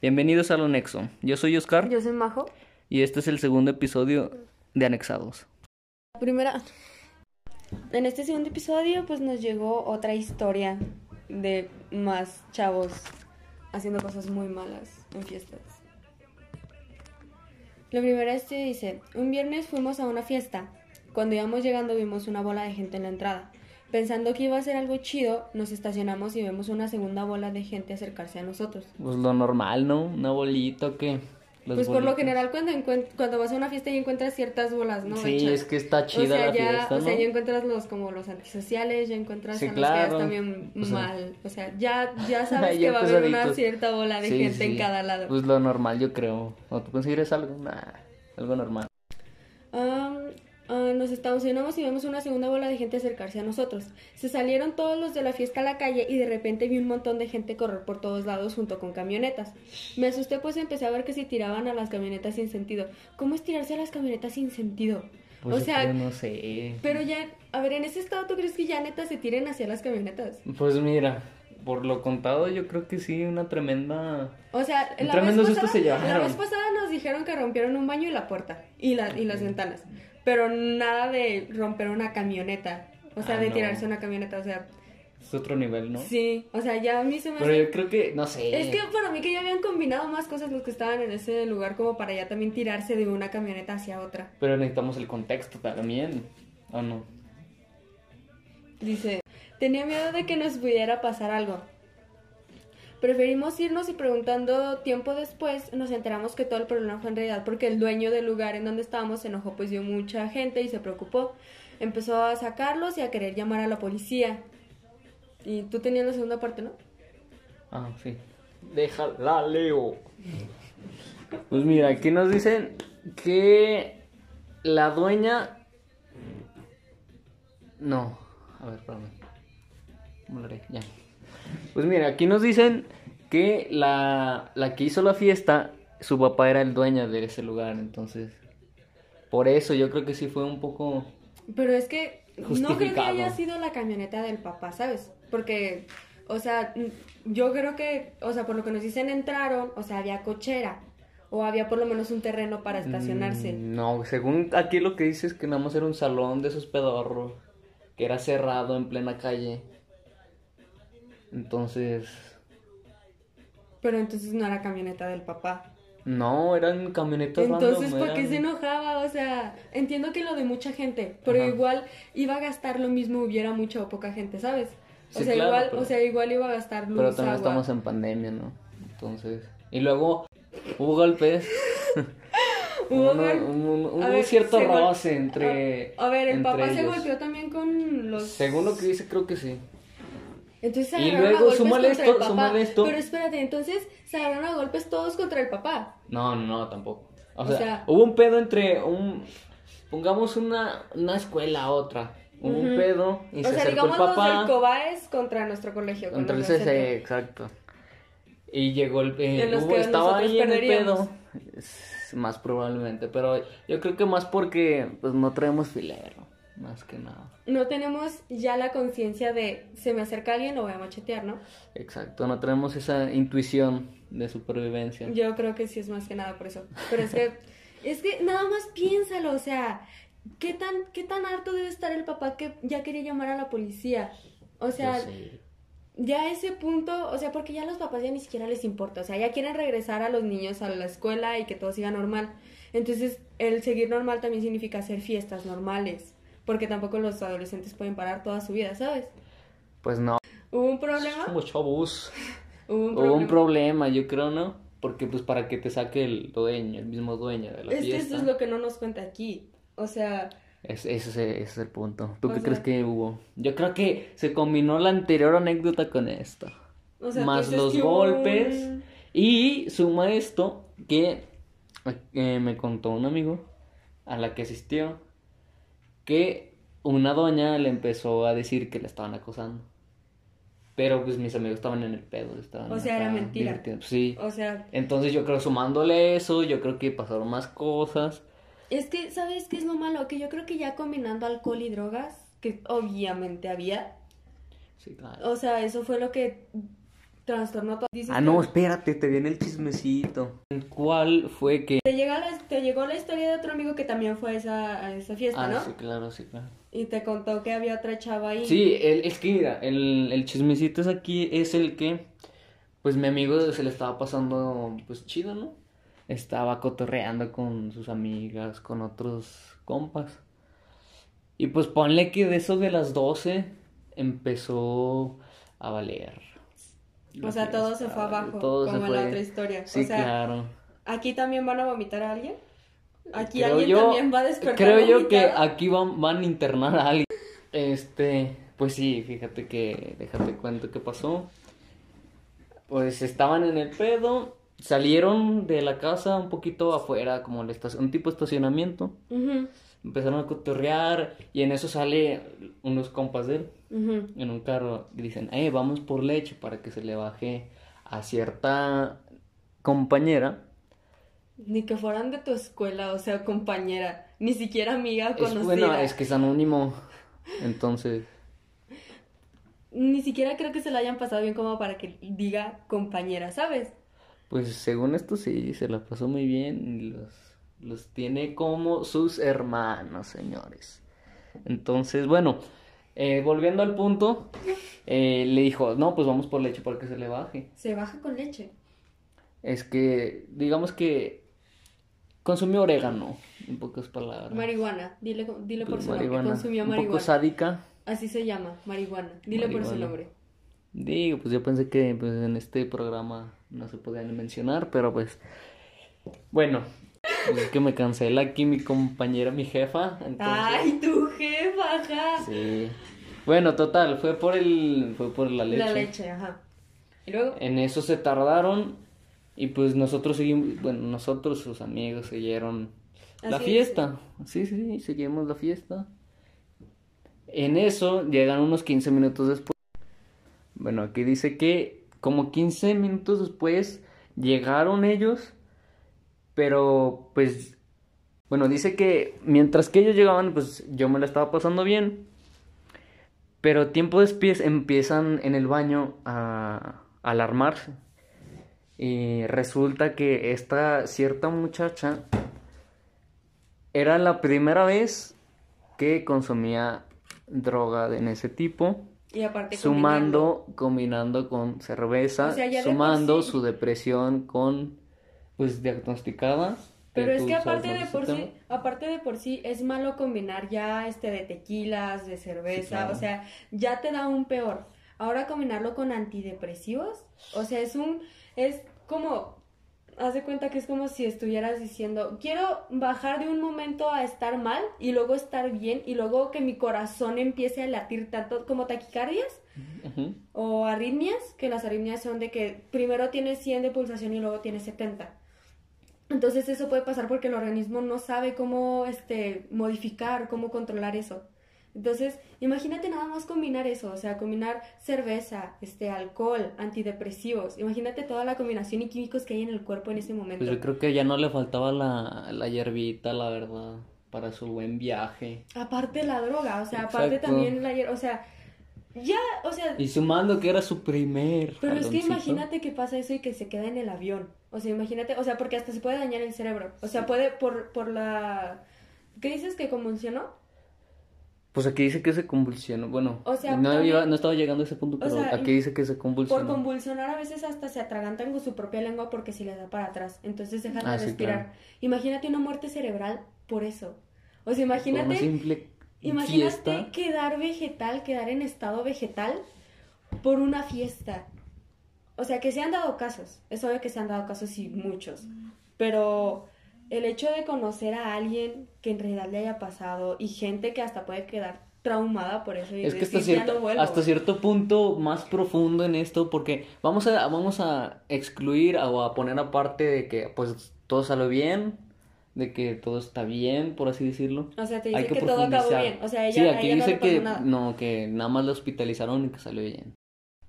Bienvenidos a Lo Nexo. Yo soy Oscar Yo soy Majo. y este es el segundo episodio de Anexados. Primera. En este segundo episodio, pues nos llegó otra historia de más chavos haciendo cosas muy malas en fiestas. La primera este dice: Un viernes fuimos a una fiesta. Cuando íbamos llegando, vimos una bola de gente en la entrada. Pensando que iba a ser algo chido, nos estacionamos y vemos una segunda bola de gente acercarse a nosotros. Pues lo normal, ¿no? Una bolita o. Las pues por lo general cuando cuando vas a una fiesta y encuentras ciertas bolas, ¿no? Sí, es que está o chida sea, la ya, fiesta, o ¿no? sea, ya encuentras los como los antisociales, ya encuentras Sí, a los claro. que están O sea- mal, o sea, ya ya sabes Ya que va a haber una cierta bola de Sí, gente en sí. cada lado. Pues lo normal, yo creo. ¿O tú consideras algo? Nah, algo normal. Nos estacionamos y vemos una segunda bola de gente acercarse a nosotros. Se salieron todos los de la fiesta a la calle y de repente vi un montón de gente correr por todos lados junto con camionetas. Me asusté pues empecé a ver que se tiraban a las camionetas sin sentido. ¿Cómo es tirarse a las camionetas sin sentido? Pues o sea, no sé. pero ya, a ver, en ese estado, ¿tú crees que ya neta se tiren hacia las camionetas? Pues mira, por lo contado, yo creo que sí, una tremenda. O sea, Un la tremendo vez, susto pasada, se llevaron. la vez pasada nos dijeron que rompieron un baño y la puerta y, la, y las ventanas, pero nada de romper una camioneta, o sea, Ah, de no. tirarse una camioneta, o sea, Es otro nivel, ¿no? sí, o sea, ya a mí se me Pero hace- yo creo que, no sé. Es que para mí que ya habían combinado más cosas los que estaban en ese lugar como para ya también tirarse de una camioneta hacia otra. Pero necesitamos el contexto también. ¿O no? Dice, tenía miedo de que nos pudiera pasar algo. Preferimos irnos y preguntando tiempo después nos enteramos que todo el problema fue en realidad porque el dueño del lugar en donde estábamos se enojó pues dio mucha gente y se preocupó. Empezó a sacarlos y a querer llamar a la policía. Y tú tenías la segunda parte, ¿no? Ah, sí. Déjala, Leo. Pues mira, aquí nos dicen que la dueña. No, a ver, espérame. ¿Cómo lo haré? Ya. Pues mira, aquí nos dicen que la, la que hizo la fiesta, su papá era el dueño de ese lugar, entonces. Por eso yo creo que sí fue un poco. Pero es que no creo que haya sido la camioneta del papá, ¿sabes? Porque, o sea, yo creo que, o sea, por lo que nos dicen entraron, o sea, había cochera. O había por lo menos un terreno para estacionarse. Mm, No, según aquí lo que dice es que nada más era un salón de esos pedorros, que era cerrado en plena calle. Entonces, Pero entonces no era camioneta del papá. no, eran camionetas Entonces, random, ¿por qué eran- se enojaba? O sea, entiendo que lo de mucha gente, pero Ajá. igual iba a gastar lo mismo hubiera mucha o poca gente, ¿sabes? O Sí, sea, claro, igual, pero- o sea, igual iba a gastar luz, Pero también agua. estamos en pandemia, ¿no? Entonces, y luego hubo golpes. Hubo un- un- hubo ver, cierto se roce entre. A, ver, el entre papá se ellos. golpeó también con los... Según lo que dice, creo que sí. Entonces se Y luego, a golpes súmale contra esto, el papá. súmale esto. Pero espérate, entonces se agarraron a golpes todos contra el papá. No, no, no, tampoco. O, O sea, sea- hubo un pedo entre un. Pongamos una, una escuela a otra. Hubo un Ujú. pedo y o se sea, acercó digamos el los papá. del Cobaes contra nuestro colegio. con Contra el los CC, exacto. Y llegó el. eh, los hubo- que estaba ahí en el pedo. Más probablemente. Pero yo creo que más porque pues no traemos filero. Más que nada. No tenemos ya la conciencia de se me acerca alguien, lo voy a machetear, ¿no? Exacto, no tenemos esa intuición de supervivencia. Yo creo que sí es más que nada por eso. Pero es que, es que nada más piénsalo, o sea, ¿qué tan, qué tan harto debe estar el papá que ya quería llamar a la policía? O sea, ya ese punto, o sea, porque ya a los papás ya ni siquiera les importa, o sea, ya quieren regresar a los niños a la escuela y que todo siga normal. Entonces, el seguir normal también significa hacer fiestas normales, porque tampoco los adolescentes pueden parar toda su vida, ¿sabes? Pues no. Hubo un problema, Somos chavos. hubo un Hubo problema. un problema, yo creo, ¿no? Porque pues para que te saque el dueño, el mismo dueño de la Es que fiesta. eso es lo que no nos cuenta aquí. O sea, Es- ese, es, ese es el punto. ¿Tú qué sea- crees que hubo? Yo creo que se combinó la anterior anécdota con esta. o sea, Más los que hubo un- golpes. Y suma esto que eh, me contó un amigo a la que asistió que una doña le empezó a decir que le estaban acosando. Pero pues mis amigos estaban en el pedo. Estaban O sea, era mentira. divirtiendo. Sí. O sea, Entonces yo creo sumándole eso, yo creo que pasaron más cosas. es que, ¿sabes qué es lo malo? Que yo creo que ya combinando alcohol y drogas, que obviamente había, Sí, claro. o sea, eso fue lo que trastornó todo. Dices Ah, que- no, espérate, te viene el chismecito. ¿Cuál fue que...? Te, llega la- te llegó la historia de otro amigo que también fue a esa, a esa fiesta, Ah, ¿no? sí, claro, sí, claro. Y te contó que había otra chava ahí. Sí, el, es que mira, el, el chismecito es aquí, es el que, pues mi amigo se le estaba pasando, pues chido, ¿no? Estaba cotorreando con sus amigas, con otros compas. Y pues ponle que de eso de las 12 empezó a valer. O sea, todo se fue abajo, todo como en la otra historia. Sí, o sea, claro. aquí también van a vomitar a alguien. Aquí Creo alguien yo- también va a despertar. Creo yo que aquí van, van a internar a alguien. Este, pues sí, fíjate que, déjate cuento qué pasó. Pues estaban en el pedo, salieron de la casa un poquito afuera, como el un tipo de estacionamiento. Ujú, Empezaron a cotorrear y en eso sale unos compas de él en un carro y dicen, eh, vamos por leche para que se le baje a cierta compañera. Ni que fueran de tu escuela, o sea, compañera. Ni siquiera amiga Es, conocida. bueno, es que es anónimo. Entonces, Ni siquiera creo que se la hayan pasado bien como para que diga compañera, ¿sabes? pues según esto sí, se la pasó muy bien y los, los tiene como sus hermanos, señores. Entonces, bueno, eh, volviendo al punto, eh, le dijo, no, pues vamos por leche para que se le baje. Se baja con leche. Es que, digamos que consumió orégano, en pocas palabras. Marihuana, dile, dile por Pues, su nombre. marihuana, Consumió un marihuana. poco sádica. Así se llama, marihuana. Dile por su nombre. Digo, pues yo pensé que pues, en este programa no se podían mencionar, pero pues bueno, pues es que me cancela aquí mi compañera, mi jefa, entonces Ay, tu jefa, ajá. sí. Bueno, total, fue por el fue por la leche. La leche, ajá. Y luego, En eso se tardaron y pues nosotros seguimos, bueno, nosotros sus amigos siguieron la es. fiesta. Sí, sí, sí, seguimos la fiesta. En eso llegan unos 15 minutos después. Bueno, aquí dice que como 15 minutos después llegaron ellos, pero pues, bueno, dice que mientras que ellos llegaban, pues yo me la estaba pasando bien, pero tiempo después empiezan en el baño a alarmarse. Y resulta que esta cierta muchacha era la primera vez que consumía droga de en ese tipo, y aparte sumando, combinando con cerveza, O sea, sumando sí- su depresión con, pues, diagnosticada. Pero es que aparte de por sí, aparte de por sí, es malo combinar ya este de tequilas, de cerveza, claro. o sea, ya te da un peor. Ahora combinarlo con antidepresivos, o sea, es un, es como, haz de cuenta que es como si estuvieras diciendo, quiero bajar de un momento a estar mal y luego estar bien y luego que mi corazón empiece a latir tanto como taquicardias o arritmias, que las arritmias son de que primero tienes 100 de pulsación y luego tienes 70. Entonces eso puede pasar porque el organismo no sabe cómo este, modificar, cómo controlar eso. Entonces, imagínate nada más combinar eso, o sea, combinar cerveza, este, alcohol, antidepresivos. Imagínate toda la combinación y químicos que hay en el cuerpo en ese momento. Pues yo creo que ya no le faltaba la, la hierbita, la verdad, para su buen viaje. Aparte la droga, o sea, aparte también la, hier- o sea, ya, o sea, Y sumando que era su primer. Pero es que imagínate que pasa eso y que se queda en el avión. O sea, imagínate, o sea, porque hasta se puede dañar el cerebro. O sea, puede por, por la... ¿Qué dices que convulsionó? Pues aquí dice que se convulsionó. Bueno, O sea, no, también- iba- no estaba llegando a ese punto, pero sea, aquí dice que se convulsionó. Por convulsionar a veces hasta se atragantan con su propia lengua porque se les da para atrás. Entonces dejan Ah, de sí, respirar. claro. Imagínate una muerte cerebral por eso. O sea, Por una imagínate... simple Imagínate fiesta. quedar vegetal, quedar en estado vegetal por una fiesta. O sea, que se han dado casos. Es obvio que se han dado casos y muchos. Pero el hecho de conocer a alguien que en realidad le haya pasado y gente que hasta puede quedar traumada por eso y Es que hasta cierto punto más profundo en esto, porque vamos a, vamos a excluir o a poner aparte de que pues todo salió bien, de que todo está bien, por así decirlo. O sea, te Hay dice que, todo acabó bien. O sea, ella, sí, aquí ella no dice pasó que nada. no, que nada más la hospitalizaron y que salió bien.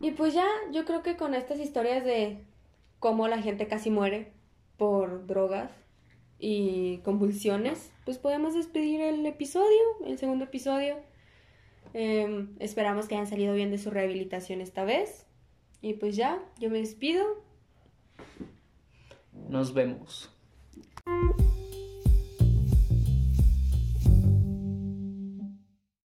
Y pues ya, yo creo que con estas historias de cómo la gente casi muere por drogas y convulsiones, pues podemos despedir el episodio, el segundo episodio. Em, esperamos que hayan salido bien de su rehabilitación esta vez. Y pues ya, yo me despido. Nos vemos.